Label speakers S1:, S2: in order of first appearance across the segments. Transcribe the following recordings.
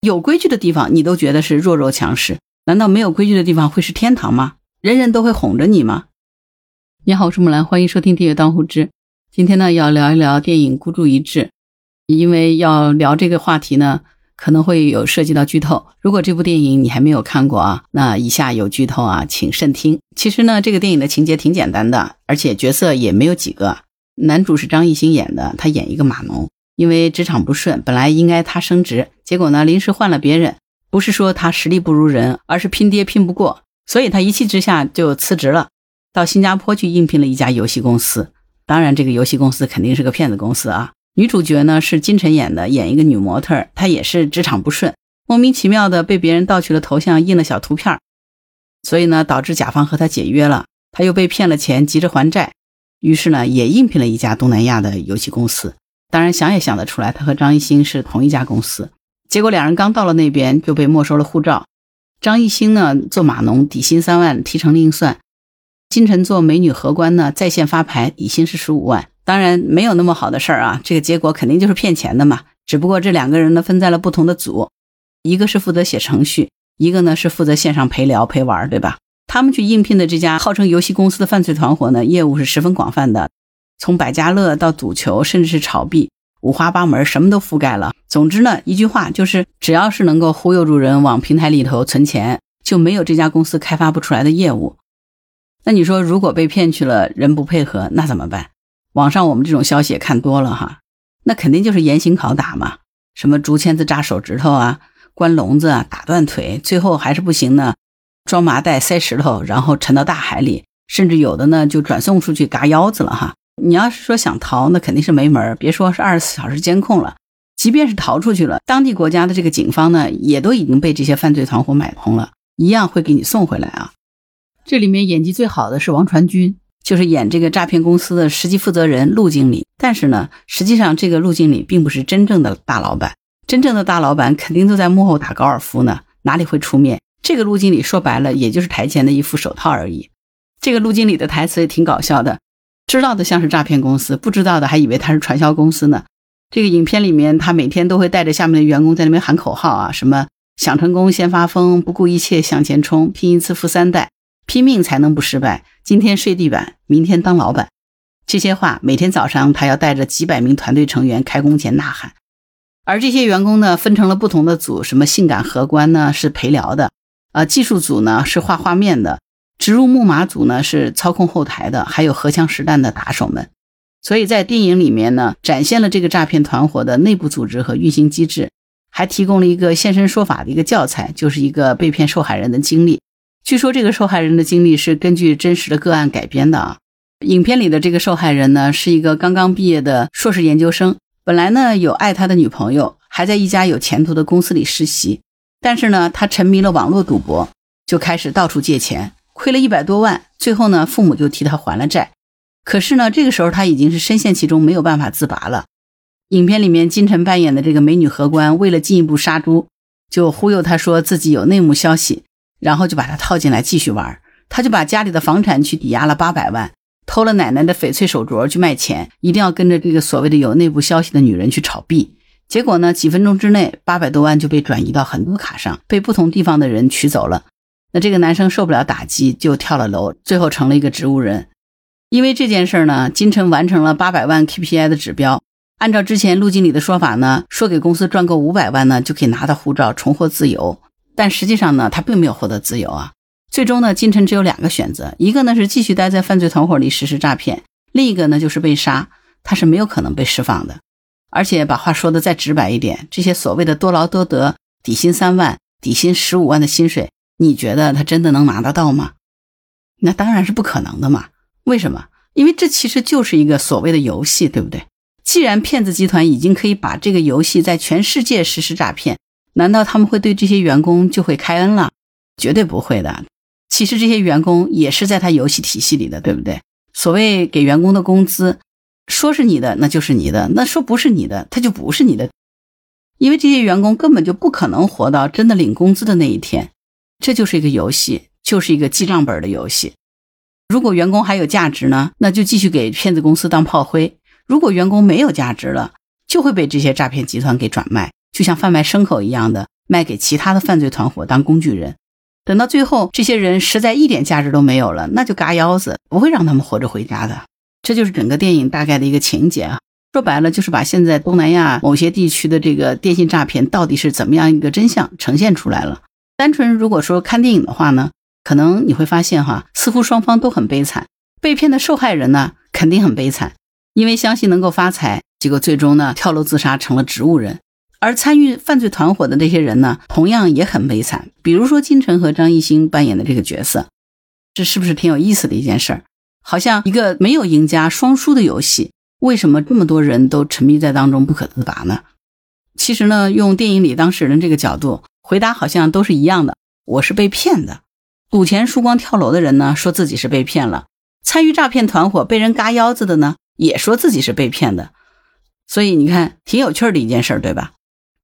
S1: 有规矩的地方你都觉得是弱肉强食，难道没有规矩的地方会是天堂吗？人人都会哄着你吗？你好，我是木兰，欢迎收听《订阅当户知》。今天呢，要聊一聊电影《孤注一掷》，因为要聊这个话题呢，可能会有涉及到剧透。如果这部电影你还没有看过啊，那以下有剧透啊，请慎听。其实呢，这个电影的情节挺简单的，而且角色也没有几个。男主是张艺兴演的，他演一个码农。因为职场不顺，本来应该他升职，结果呢临时换了别人。不是说他实力不如人，而是拼爹拼不过，所以他一气之下就辞职了，到新加坡去应聘了一家游戏公司。当然，这个游戏公司肯定是个骗子公司啊。女主角呢是金晨演的，演一个女模特，她也是职场不顺，莫名其妙的被别人盗取了头像，印了小图片，所以呢导致甲方和她解约了，她又被骗了钱，急着还债，于是呢也应聘了一家东南亚的游戏公司。当然想也想得出来，他和张艺兴是同一家公司。结果两人刚到了那边就被没收了护照。张艺兴呢做码农，底薪三万，提成另算；金晨做美女荷官呢，在线发牌，底薪是十五万。当然没有那么好的事儿啊，这个结果肯定就是骗钱的嘛。只不过这两个人呢分在了不同的组，一个是负责写程序，一个呢是负责线上陪聊陪玩，对吧？他们去应聘的这家号称游戏公司的犯罪团伙呢，业务是十分广泛的。从百家乐到赌球，甚至是炒币，五花八门，什么都覆盖了。总之呢，一句话就是，只要是能够忽悠住人往平台里头存钱，就没有这家公司开发不出来的业务。那你说，如果被骗去了，人不配合，那怎么办？网上我们这种消息也看多了哈，那肯定就是严刑拷打嘛，什么竹签子扎手指头啊，关笼子啊，打断腿，最后还是不行呢，装麻袋塞石头，然后沉到大海里，甚至有的呢就转送出去嘎腰子了哈。你要是说想逃，那肯定是没门别说是二十四小时监控了，即便是逃出去了，当地国家的这个警方呢，也都已经被这些犯罪团伙买通了，一样会给你送回来啊。这里面演技最好的是王传君，就是演这个诈骗公司的实际负责人陆经理。但是呢，实际上这个陆经理并不是真正的大老板，真正的大老板肯定都在幕后打高尔夫呢，哪里会出面？这个陆经理说白了，也就是台前的一副手套而已。这个陆经理的台词也挺搞笑的。知道的像是诈骗公司，不知道的还以为他是传销公司呢。这个影片里面，他每天都会带着下面的员工在那边喊口号啊，什么想成功先发疯，不顾一切向前冲，拼一次富三代，拼命才能不失败。今天睡地板，明天当老板。这些话每天早上他要带着几百名团队成员开工前呐喊。而这些员工呢，分成了不同的组，什么性感荷官呢是陪聊的，呃，技术组呢是画画面的。植入木马组呢是操控后台的，还有荷枪实弹的打手们，所以在电影里面呢展现了这个诈骗团伙的内部组织和运行机制，还提供了一个现身说法的一个教材，就是一个被骗受害人的经历。据说这个受害人的经历是根据真实的个案改编的啊。影片里的这个受害人呢是一个刚刚毕业的硕士研究生，本来呢有爱他的女朋友，还在一家有前途的公司里实习，但是呢他沉迷了网络赌博，就开始到处借钱。亏了一百多万，最后呢，父母就替他还了债。可是呢，这个时候他已经是深陷其中，没有办法自拔了。影片里面金晨扮演的这个美女荷官，为了进一步杀猪，就忽悠他说自己有内幕消息，然后就把他套进来继续玩。他就把家里的房产去抵押了八百万，偷了奶奶的翡翠手镯去卖钱，一定要跟着这个所谓的有内部消息的女人去炒币。结果呢，几分钟之内，八百多万就被转移到很多卡上，被不同地方的人取走了。那这个男生受不了打击，就跳了楼，最后成了一个植物人。因为这件事呢，金晨完成了八百万 KPI 的指标。按照之前陆经理的说法呢，说给公司赚够五百万呢，就可以拿到护照，重获自由。但实际上呢，他并没有获得自由啊。最终呢，金晨只有两个选择：一个呢是继续待在犯罪团伙里实施诈骗，另一个呢就是被杀。他是没有可能被释放的。而且把话说的再直白一点，这些所谓的多劳多得、底薪三万、底薪十五万的薪水。你觉得他真的能拿得到吗？那当然是不可能的嘛。为什么？因为这其实就是一个所谓的游戏，对不对？既然骗子集团已经可以把这个游戏在全世界实施诈骗，难道他们会对这些员工就会开恩了？绝对不会的。其实这些员工也是在他游戏体系里的，对不对？所谓给员工的工资，说是你的那就是你的，那说不是你的他就不是你的，因为这些员工根本就不可能活到真的领工资的那一天。这就是一个游戏，就是一个记账本的游戏。如果员工还有价值呢，那就继续给骗子公司当炮灰；如果员工没有价值了，就会被这些诈骗集团给转卖，就像贩卖牲口一样的，卖给其他的犯罪团伙当工具人。等到最后，这些人实在一点价值都没有了，那就嘎腰子，不会让他们活着回家的。这就是整个电影大概的一个情节啊。说白了，就是把现在东南亚某些地区的这个电信诈骗到底是怎么样一个真相呈现出来了。单纯如果说看电影的话呢，可能你会发现哈，似乎双方都很悲惨。被骗的受害人呢，肯定很悲惨，因为相信能够发财，结果最终呢跳楼自杀成了植物人。而参与犯罪团伙的那些人呢，同样也很悲惨。比如说金晨和张艺兴扮演的这个角色，这是不是挺有意思的一件事儿？好像一个没有赢家双输的游戏，为什么这么多人都沉迷在当中不可自拔呢？其实呢，用电影里当事人这个角度回答，好像都是一样的。我是被骗的，赌钱输光跳楼的人呢，说自己是被骗了；参与诈骗团伙被人嘎腰子的呢，也说自己是被骗的。所以你看，挺有趣的一件事，对吧？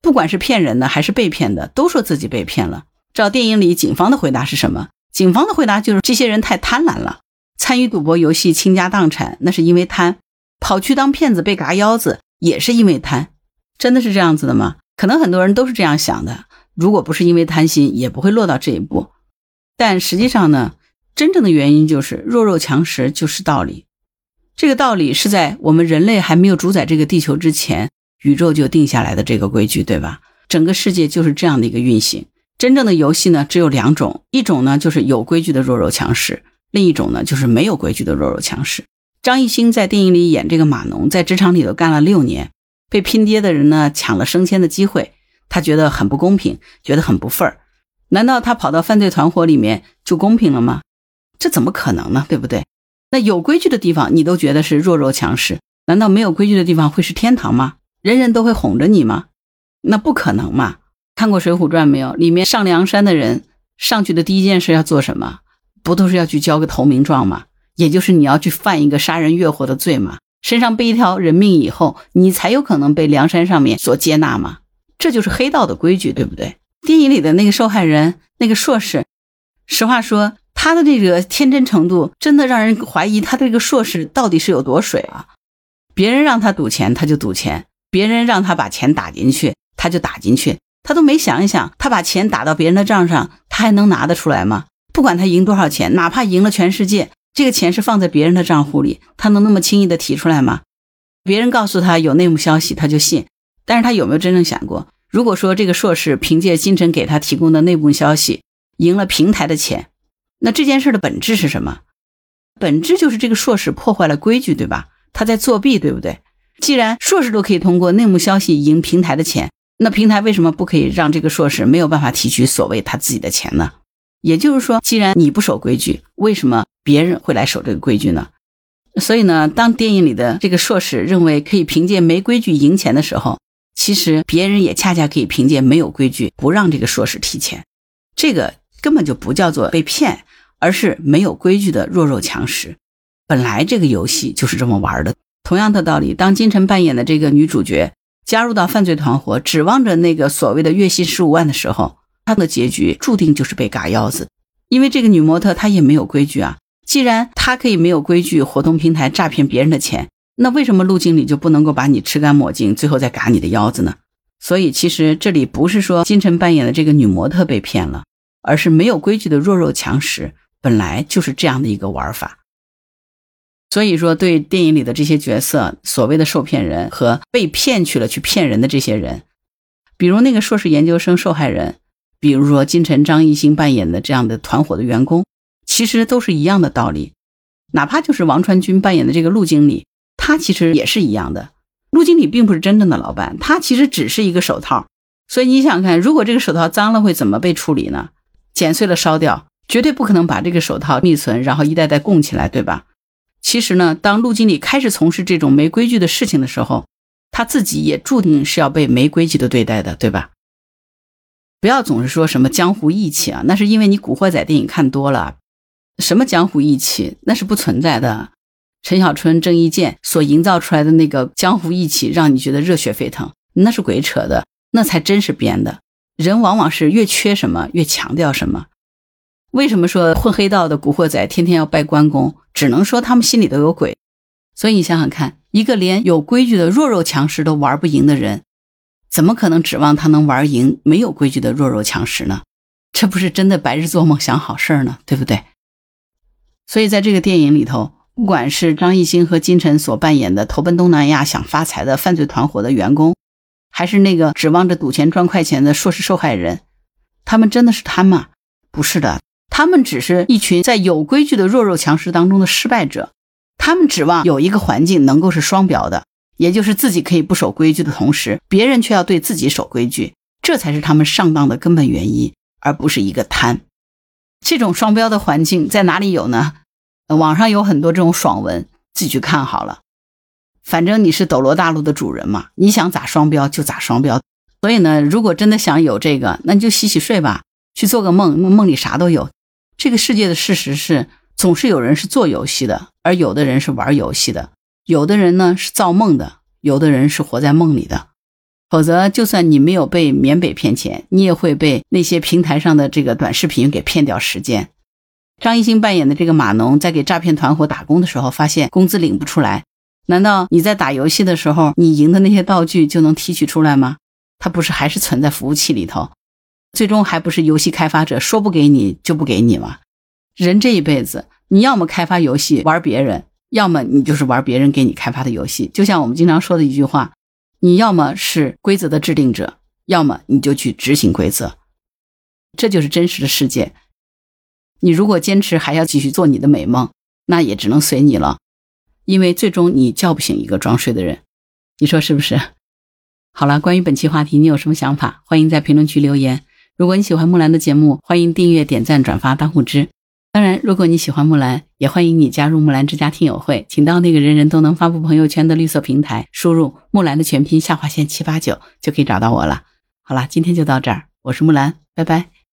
S1: 不管是骗人的还是被骗的，都说自己被骗了。照电影里警方的回答是什么？警方的回答就是这些人太贪婪了，参与赌博游戏倾家荡产，那是因为贪；跑去当骗子被嘎腰子，也是因为贪。真的是这样子的吗？可能很多人都是这样想的。如果不是因为贪心，也不会落到这一步。但实际上呢，真正的原因就是弱肉强食就是道理。这个道理是在我们人类还没有主宰这个地球之前。宇宙就定下来的这个规矩，对吧？整个世界就是这样的一个运行。真正的游戏呢，只有两种，一种呢就是有规矩的弱肉强食，另一种呢就是没有规矩的弱肉强食。张艺兴在电影里演这个码农，在职场里头干了六年，被拼爹的人呢抢了升迁的机会，他觉得很不公平，觉得很不忿儿。难道他跑到犯罪团伙里面就公平了吗？这怎么可能呢？对不对？那有规矩的地方你都觉得是弱肉强食，难道没有规矩的地方会是天堂吗？人人都会哄着你吗？那不可能嘛！看过《水浒传》没有？里面上梁山的人上去的第一件事要做什么？不都是要去交个投名状吗？也就是你要去犯一个杀人越货的罪嘛，身上背一条人命以后，你才有可能被梁山上面所接纳嘛。这就是黑道的规矩，对不对？电影里的那个受害人，那个硕士，实话说，他的这个天真程度，真的让人怀疑他这个硕士到底是有多水啊！别人让他赌钱，他就赌钱。别人让他把钱打进去，他就打进去，他都没想一想，他把钱打到别人的账上，他还能拿得出来吗？不管他赢多少钱，哪怕赢了全世界，这个钱是放在别人的账户里，他能那么轻易的提出来吗？别人告诉他有内幕消息，他就信。但是他有没有真正想过，如果说这个硕士凭借金晨给他提供的内幕消息赢了平台的钱，那这件事的本质是什么？本质就是这个硕士破坏了规矩，对吧？他在作弊，对不对？既然硕士都可以通过内幕消息赢平台的钱，那平台为什么不可以让这个硕士没有办法提取所谓他自己的钱呢？也就是说，既然你不守规矩，为什么别人会来守这个规矩呢？所以呢，当电影里的这个硕士认为可以凭借没规矩赢钱的时候，其实别人也恰恰可以凭借没有规矩不让这个硕士提钱，这个根本就不叫做被骗，而是没有规矩的弱肉强食。本来这个游戏就是这么玩的。同样的道理，当金晨扮演的这个女主角加入到犯罪团伙，指望着那个所谓的月薪十五万的时候，她的结局注定就是被嘎腰子。因为这个女模特她也没有规矩啊。既然她可以没有规矩活动平台诈骗别人的钱，那为什么陆经理就不能够把你吃干抹净，最后再嘎你的腰子呢？所以其实这里不是说金晨扮演的这个女模特被骗了，而是没有规矩的弱肉强食本来就是这样的一个玩法。所以说，对电影里的这些角色，所谓的受骗人和被骗去了去骗人的这些人，比如那个硕士研究生受害人，比如说金晨、张艺兴扮演的这样的团伙的员工，其实都是一样的道理。哪怕就是王传君扮演的这个陆经理，他其实也是一样的。陆经理并不是真正的老板，他其实只是一个手套。所以你想看，如果这个手套脏了，会怎么被处理呢？剪碎了烧掉，绝对不可能把这个手套密存，然后一代代供起来，对吧？其实呢，当陆经理开始从事这种没规矩的事情的时候，他自己也注定是要被没规矩的对待的，对吧？不要总是说什么江湖义气啊，那是因为你古惑仔电影看多了。什么江湖义气，那是不存在的。陈小春、郑伊健所营造出来的那个江湖义气，让你觉得热血沸腾，那是鬼扯的，那才真是编的。人往往是越缺什么，越强调什么。为什么说混黑道的古惑仔天天要拜关公？只能说他们心里都有鬼。所以你想想看，一个连有规矩的弱肉强食都玩不赢的人，怎么可能指望他能玩赢没有规矩的弱肉强食呢？这不是真的白日做梦想好事儿呢，对不对？所以在这个电影里头，不管是张艺兴和金晨所扮演的投奔东南亚想发财的犯罪团伙的员工，还是那个指望着赌钱赚快钱的硕士受害人，他们真的是贪吗？不是的，他们只是一群在有规矩的弱肉强食当中的失败者。他们指望有一个环境能够是双标的，也就是自己可以不守规矩的同时，别人却要对自己守规矩，这才是他们上当的根本原因，而不是一个贪。这种双标的环境在哪里有呢？网上有很多这种爽文，自己去看好了。反正你是斗罗大陆的主人嘛，你想咋双标就咋双标。所以呢，如果真的想有这个，那你就洗洗睡吧，去做个梦，梦里啥都有。这个世界的事实是，总是有人是做游戏的，而有的人是玩游戏的。有的人呢是造梦的，有的人是活在梦里的。否则，就算你没有被缅北骗钱，你也会被那些平台上的这个短视频给骗掉时间。张艺兴扮演的这个码农在给诈骗团伙打工的时候，发现工资领不出来。难道你在打游戏的时候，你赢的那些道具就能提取出来吗？它不是还是存在服务器里头？最终还不是游戏开发者说不给你就不给你吗？人这一辈子，你要么开发游戏玩别人，要么你就是玩别人给你开发的游戏。就像我们经常说的一句话。你要么是规则的制定者，要么你就去执行规则，这就是真实的世界。你如果坚持还要继续做你的美梦，那也只能随你了，因为最终你叫不醒一个装睡的人，你说是不是？好了，关于本期话题，你有什么想法？欢迎在评论区留言。如果你喜欢木兰的节目，欢迎订阅、点赞、转发、当护知。当然，如果你喜欢木兰，也欢迎你加入木兰之家听友会，请到那个人人都能发布朋友圈的绿色平台，输入木兰的全拼下划线七八九，就可以找到我了。好了，今天就到这儿，我是木兰，拜拜。